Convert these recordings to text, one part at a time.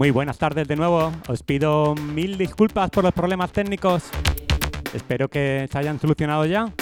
Muy buenas tardes de nuevo. Os pido mil disculpas por los problemas técnicos. Espero que se hayan solucionado ya.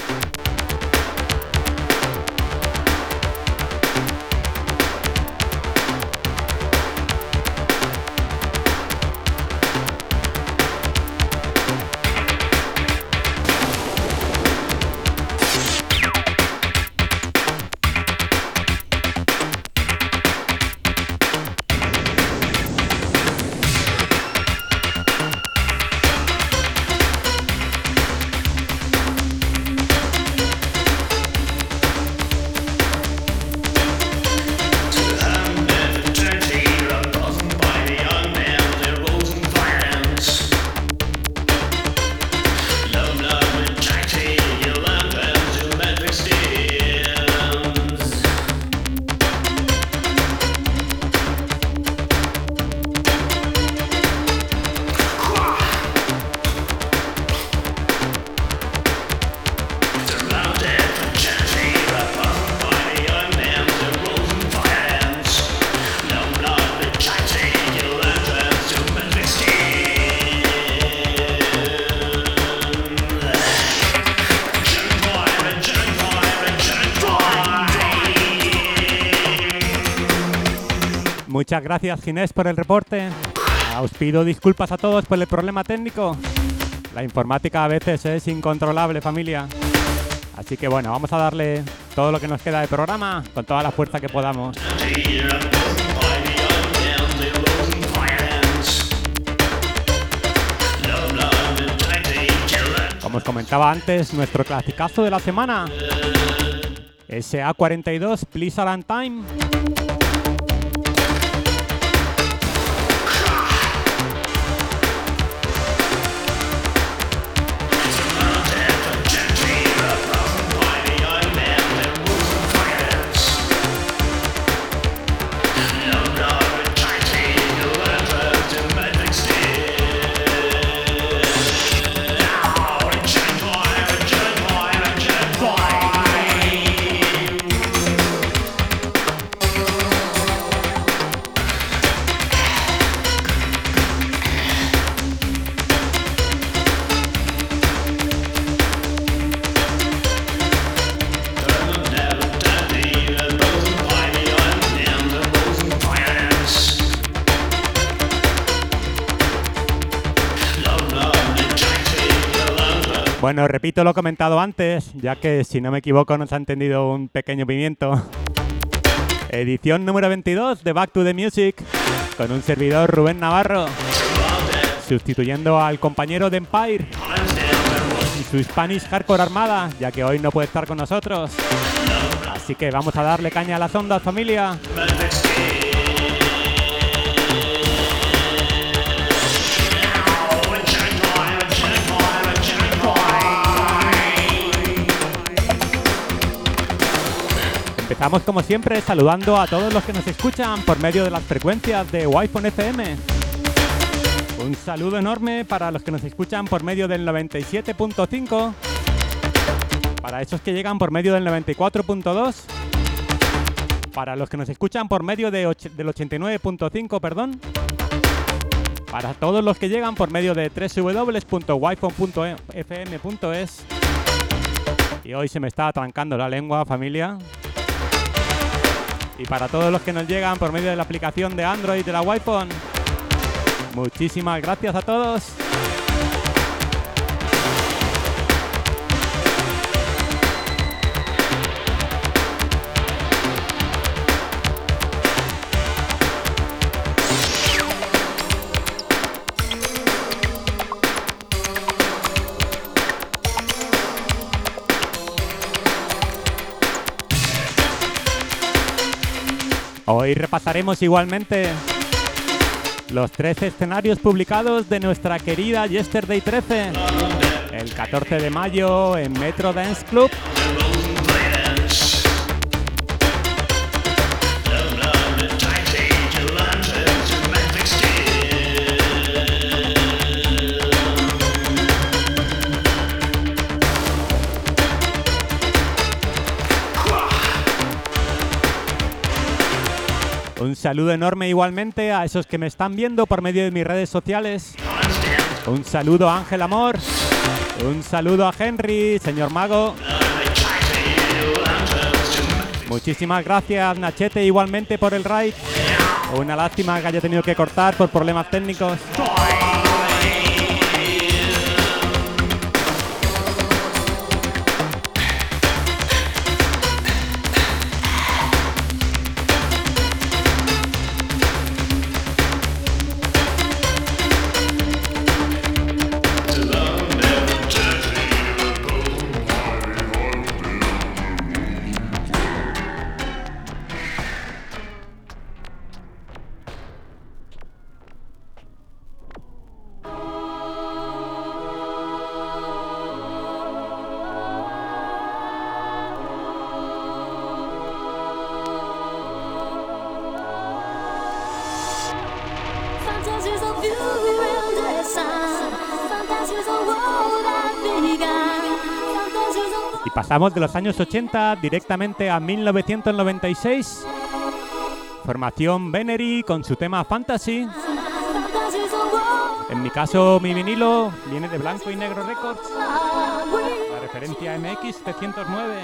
Muchas gracias Ginés por el reporte. Os pido disculpas a todos por el problema técnico. La informática a veces es incontrolable familia. Así que bueno, vamos a darle todo lo que nos queda de programa con toda la fuerza que podamos. Como os comentaba antes, nuestro clasicazo de la semana. SA42 Please Around Time. Bueno, repito lo comentado antes, ya que si no me equivoco nos ha entendido un pequeño pimiento. Edición número 22 de Back to the Music, con un servidor Rubén Navarro, sustituyendo al compañero de Empire y su Spanish Hardcore Armada, ya que hoy no puede estar con nosotros. Así que vamos a darle caña a las ondas, familia. Empezamos como siempre saludando a todos los que nos escuchan por medio de las frecuencias de Wi-Fi FM. Un saludo enorme para los que nos escuchan por medio del 97.5, para esos que llegan por medio del 94.2, para los que nos escuchan por medio de del 89.5, perdón, para todos los que llegan por medio de www.wifi.fm.es. Y hoy se me está atrancando la lengua, familia. Y para todos los que nos llegan por medio de la aplicación de Android de la Wi-Fi, muchísimas gracias a todos. Hoy repasaremos igualmente los tres escenarios publicados de nuestra querida Yesterday 13. El 14 de mayo en Metro Dance Club. Un saludo enorme igualmente a esos que me están viendo por medio de mis redes sociales. Un saludo Ángel Amor. Un saludo a Henry, señor Mago. Muchísimas gracias Nachete igualmente por el raid. Una lástima que haya tenido que cortar por problemas técnicos. Pasamos de los años 80 directamente a 1996. Formación Venery con su tema Fantasy. En mi caso, mi vinilo viene de Blanco y Negro Records. La referencia MX 709.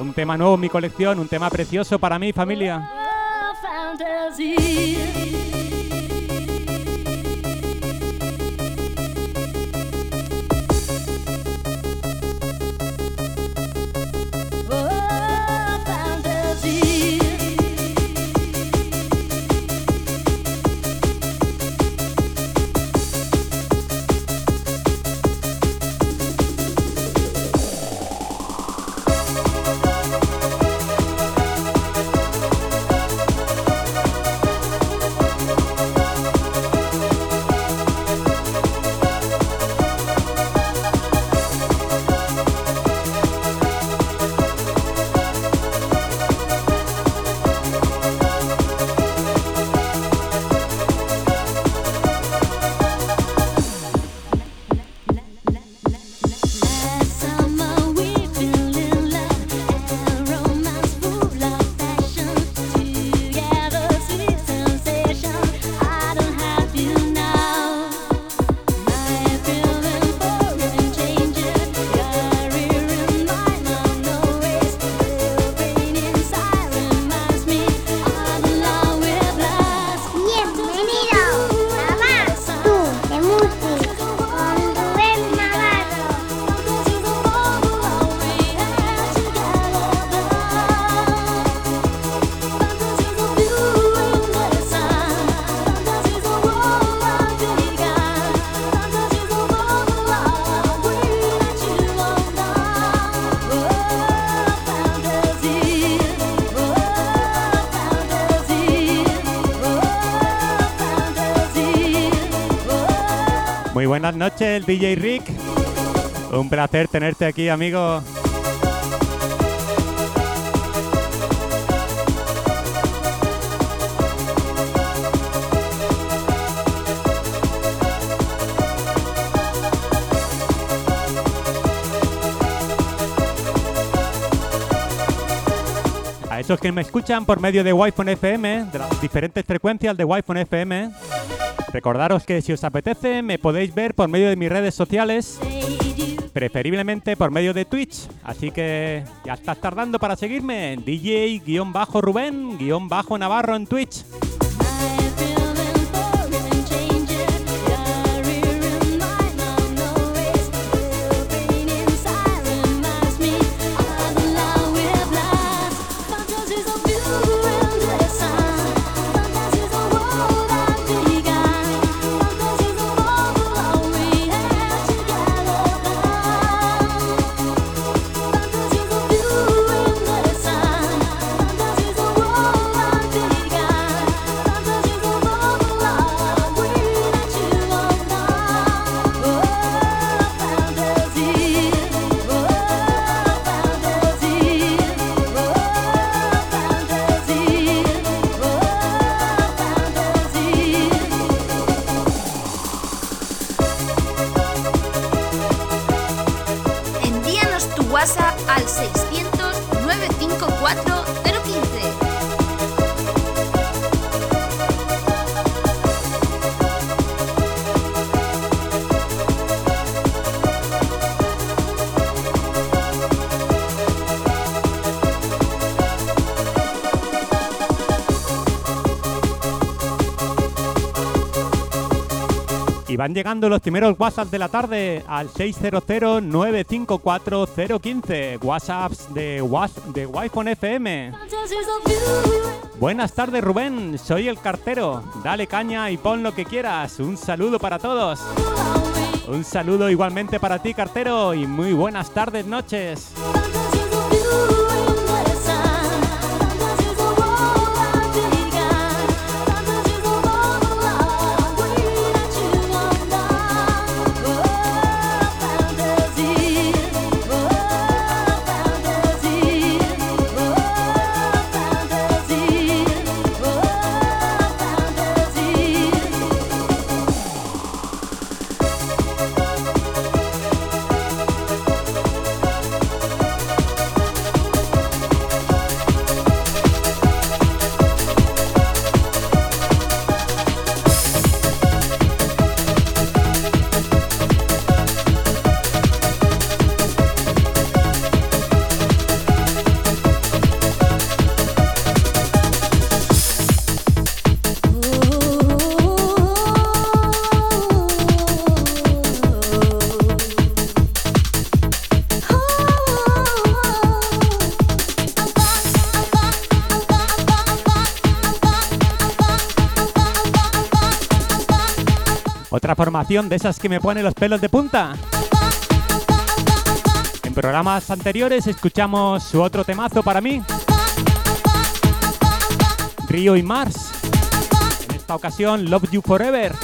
Un tema nuevo en mi colección, un tema precioso para mi familia. buenas el DJ Rick. Un placer tenerte aquí, amigo. A esos que me escuchan por medio de Wi-Fi FM, de las diferentes frecuencias de Wi-Fi FM, Recordaros que si os apetece me podéis ver por medio de mis redes sociales, preferiblemente por medio de Twitch. Así que ya estás tardando para seguirme en DJ-Rubén-Navarro en Twitch. Van llegando los primeros WhatsApp de la tarde al 600-954-015. WhatsApps de, de wi FM. Buenas tardes Rubén, soy el cartero. Dale caña y pon lo que quieras. Un saludo para todos. Un saludo igualmente para ti cartero y muy buenas tardes, noches. Formación de esas que me pone los pelos de punta. En programas anteriores escuchamos su otro temazo para mí. Río y Mars. En esta ocasión, Love You Forever.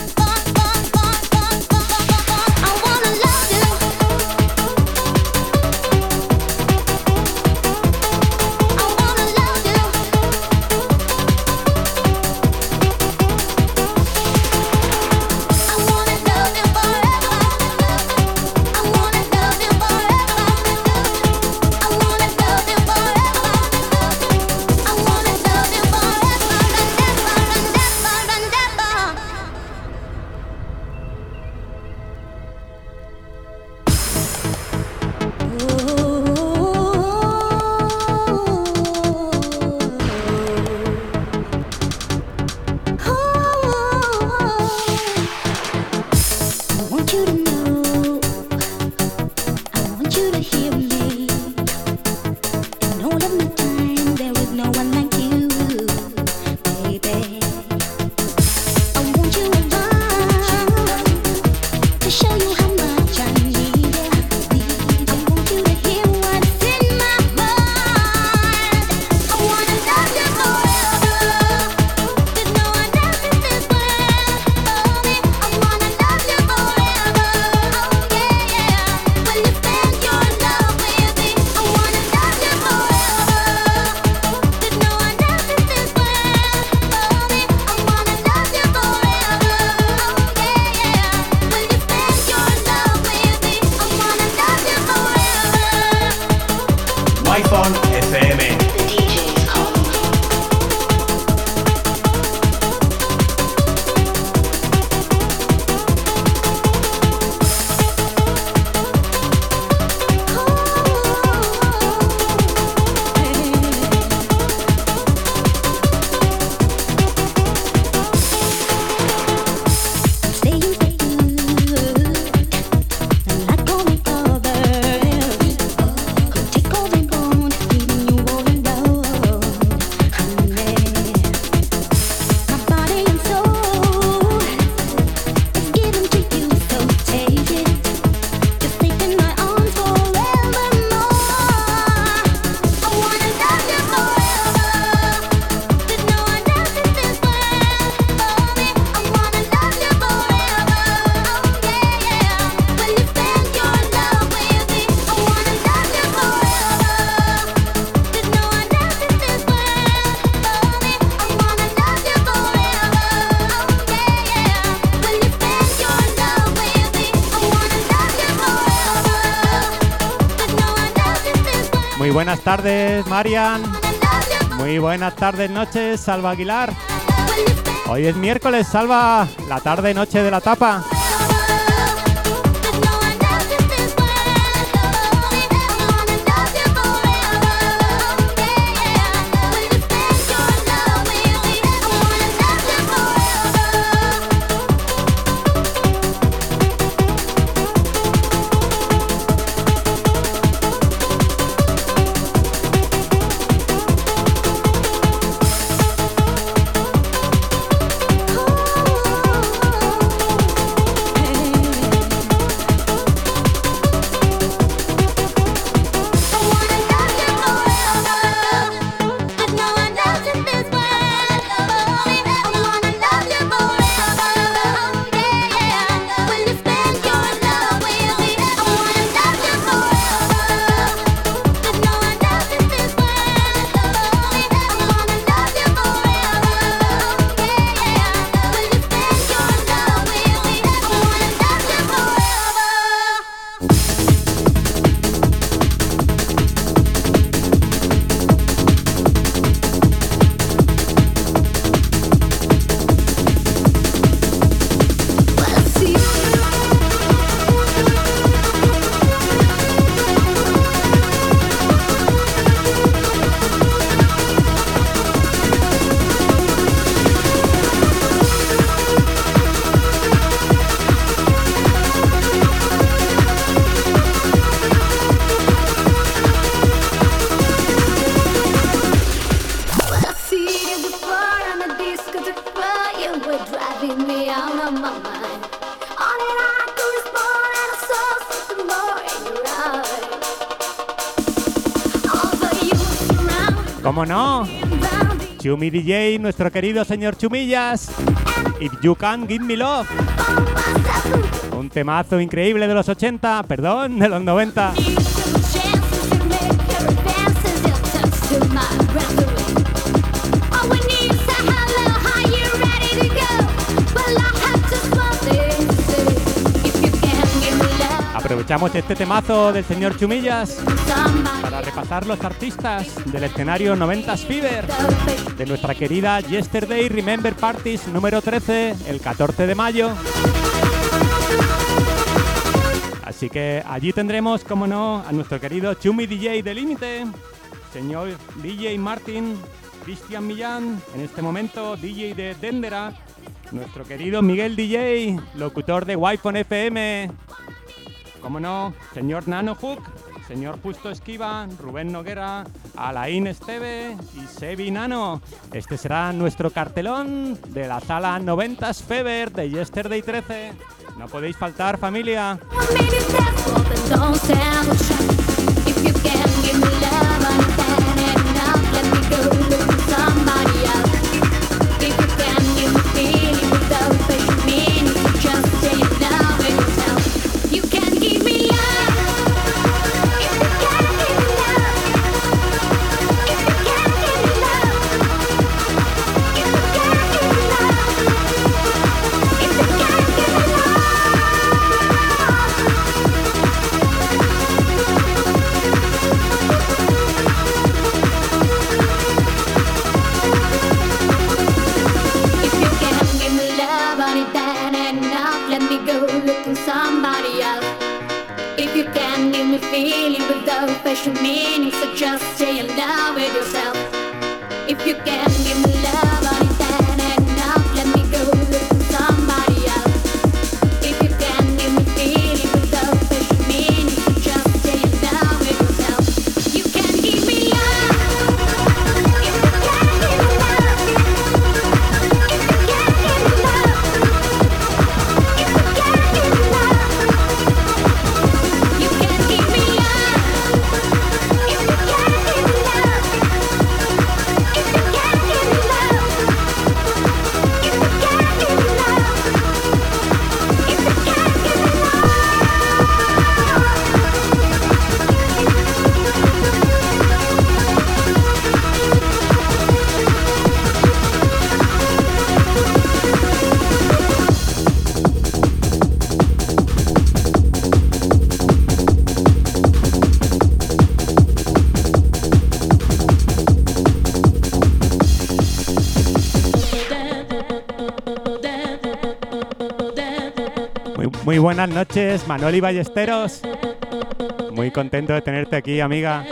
Marian. Muy buenas tardes, noches, Salva Aguilar. Hoy es miércoles, Salva, la tarde noche de la tapa. ¿Cómo no? Chumi DJ, nuestro querido señor Chumillas. If You Can Give Me Love. Un temazo increíble de los 80, perdón, de los 90. Aprovechamos este temazo del señor Chumillas para repasar los artistas del escenario 90s Fever de nuestra querida Yesterday Remember Parties número 13, el 14 de mayo. Así que allí tendremos, como no, a nuestro querido Chumi DJ de Límite, señor DJ Martin, Cristian Millán, en este momento DJ de Dendera, nuestro querido Miguel DJ, locutor de Wi-Fi FM, como no, señor Nano Hook, señor Justo Esquiva, Rubén Noguera, Alain Esteve y Sebi Nano. Este será nuestro cartelón de la sala 90s Fever de Yesterday 13. No podéis faltar, familia. Buenas noches, Manoli Ballesteros. Muy contento de tenerte aquí, amiga.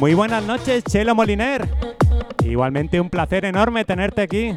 Muy buenas noches, Chelo Moliner. Igualmente un placer enorme tenerte aquí.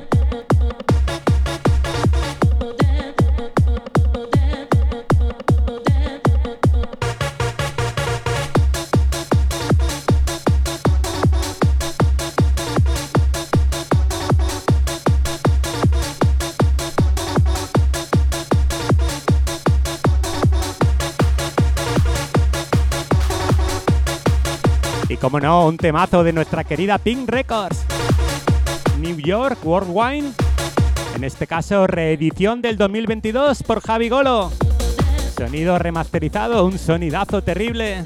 Como no, un temazo de nuestra querida Pink Records. New York World Wine. En este caso, reedición del 2022 por Javi Golo. Sonido remasterizado, un sonidazo terrible.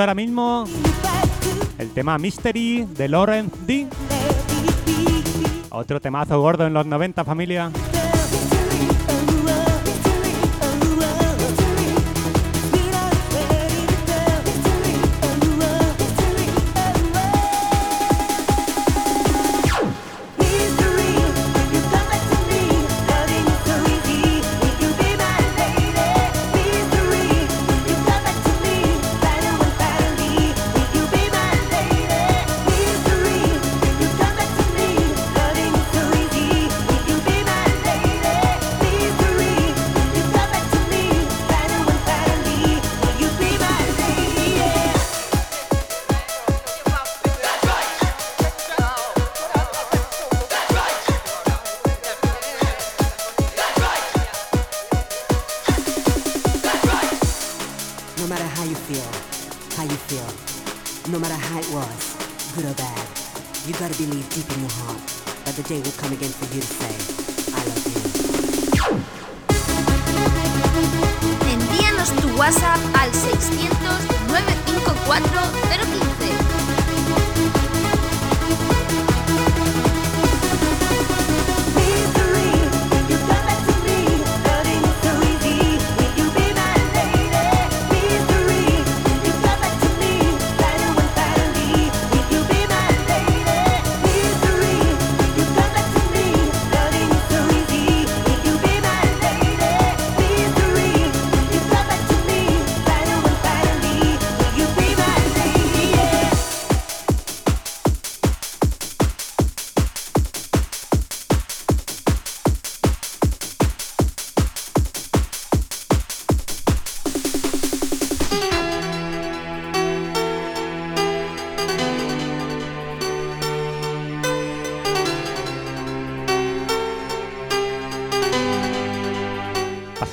Ahora mismo el tema Mystery de Lawrence D. Otro temazo gordo en los 90, familia.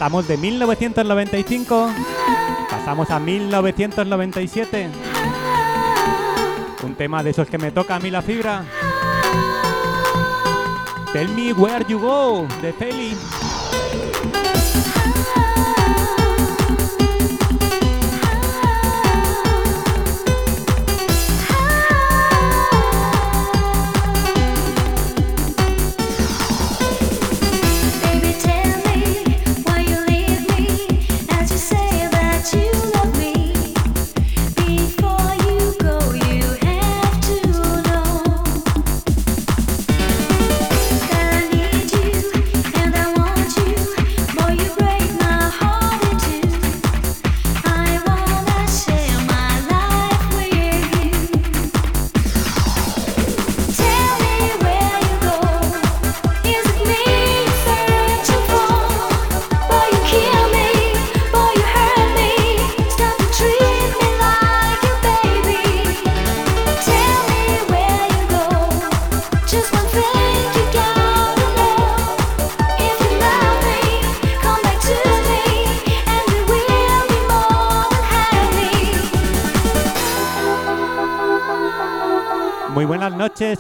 Pasamos de 1995, pasamos a 1997. Un tema de esos que me toca a mí la fibra. Tell me where you go, de Feli.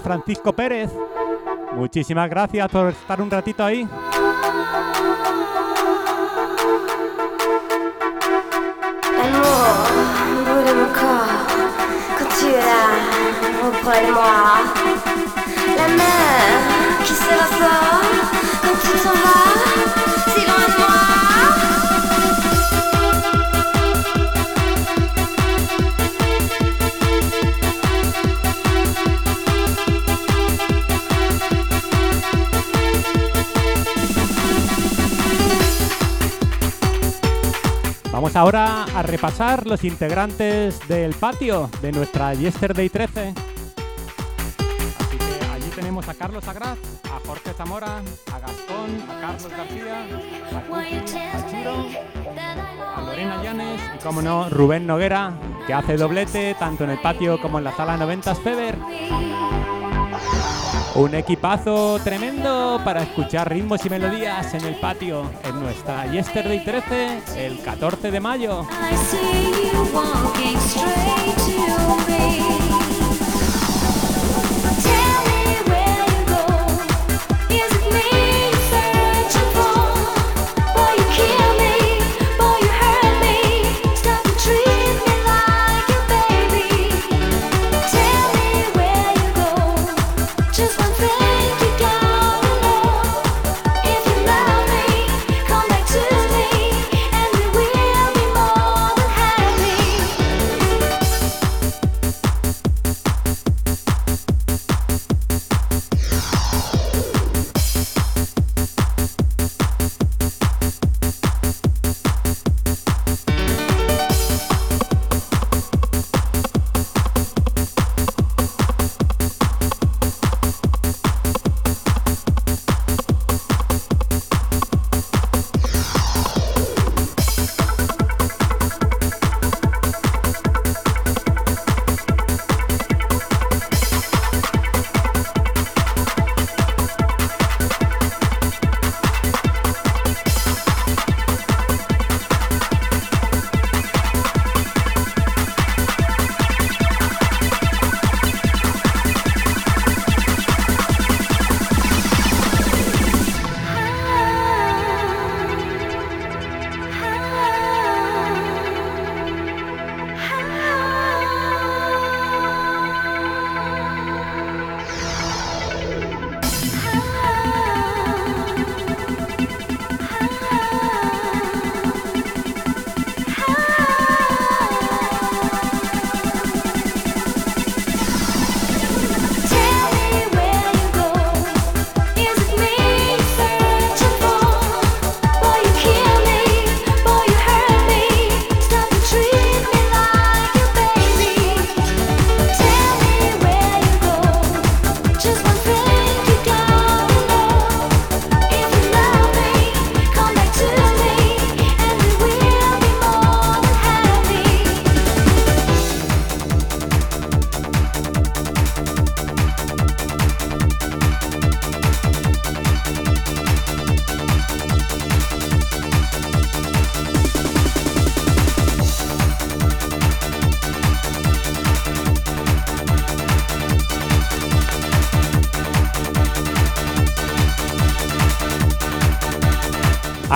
Francisco Pérez. Muchísimas gracias por estar un ratito ahí. Vamos ahora a repasar los integrantes del patio de nuestra Yesterday 13. Así que allí tenemos a Carlos Agraz, a Jorge Zamora, a Gastón, a Carlos García, a a Chiro, a Lorena Llanes y, como no, Rubén Noguera, que hace doblete tanto en el patio como en la sala 90 Feber. Un equipazo tremendo para escuchar ritmos y melodías en el patio en nuestra Yesterday 13, el 14 de mayo.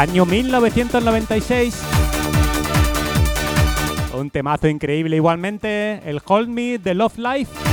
año 1996. Un temazo increíble igualmente, el Hold Me de Love Life.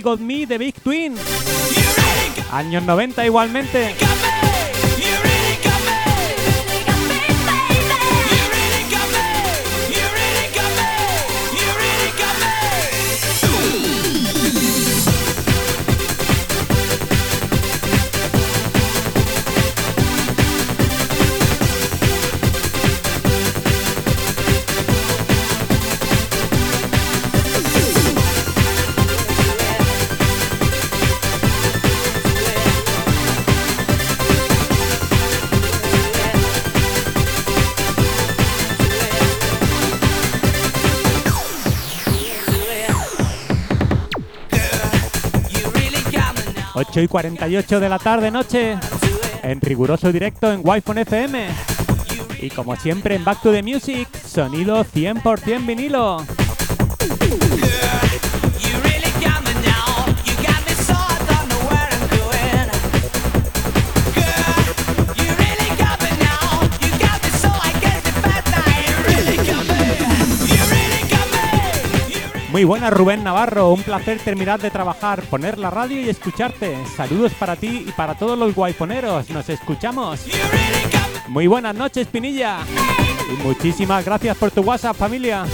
Got Me de Big Twin. Años 90 igualmente. 8 y 48 de la tarde noche, en riguroso directo en Wi-Fi FM. Y como siempre en Back to the Music, sonido 100% vinilo. Muy buenas, Rubén Navarro. Un placer terminar de trabajar, poner la radio y escucharte. Saludos para ti y para todos los guayponeros. Nos escuchamos. Muy buenas noches, Pinilla. Muchísimas gracias por tu WhatsApp, familia.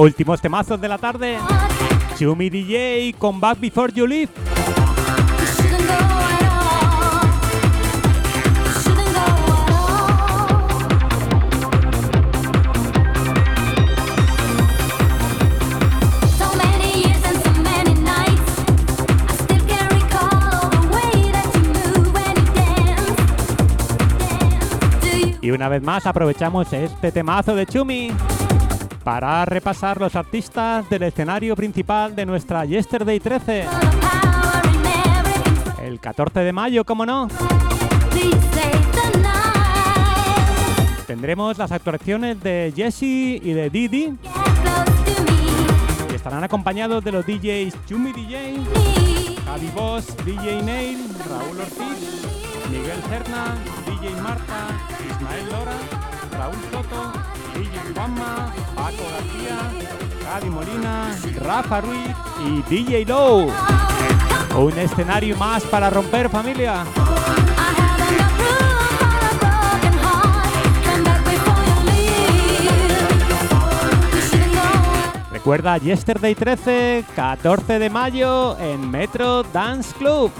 Últimos temazos de la tarde. Chumi DJ con Back Before You Leave. Y una vez más aprovechamos este temazo de Chumi para repasar los artistas del escenario principal de nuestra Yesterday 13. feel the power in everything? El 14 de mayo, como no, tendremos las actuaciones de Jessie y de Didi y estarán acompañados de los DJs Chumi DJ. Javi Boss, DJ Nail, Raúl Ortiz, Miguel Cerna, DJ Marta, Ismael Lora, Raúl Soto, Paco García, Molina, Rafa Ruiz y DJ Low. Un escenario más para romper familia. Recuerda Yesterday 13, 14 de mayo en Metro Dance Club.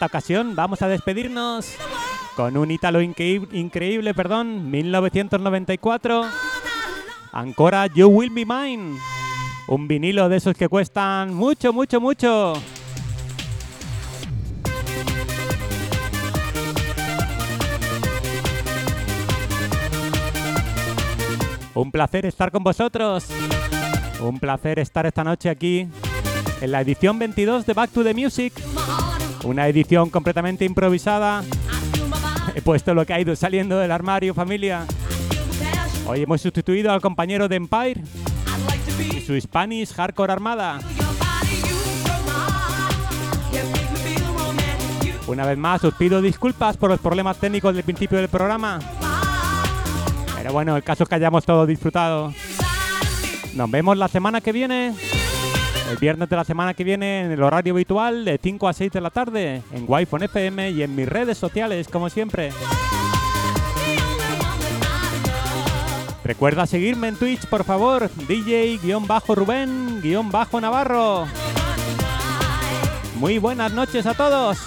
Esta ocasión vamos a despedirnos con un ítalo increíble, increíble perdón, 1994. Ancora You Will Be Mine. Un vinilo de esos que cuestan mucho, mucho, mucho. Un placer estar con vosotros. Un placer estar esta noche aquí en la edición 22 de Back to the Music. Una edición completamente improvisada. He puesto lo que ha ido saliendo del armario, familia. Hoy hemos sustituido al compañero de Empire y su Spanish Hardcore Armada. Una vez más, os pido disculpas por los problemas técnicos del principio del programa. Pero bueno, el caso es que hayamos todos disfrutado. Nos vemos la semana que viene. El viernes de la semana que viene en el horario habitual de 5 a 6 de la tarde en Wi-Fi FM y en mis redes sociales, como siempre. Recuerda seguirme en Twitch, por favor. DJ-Rubén-Navarro. Muy buenas noches a todos.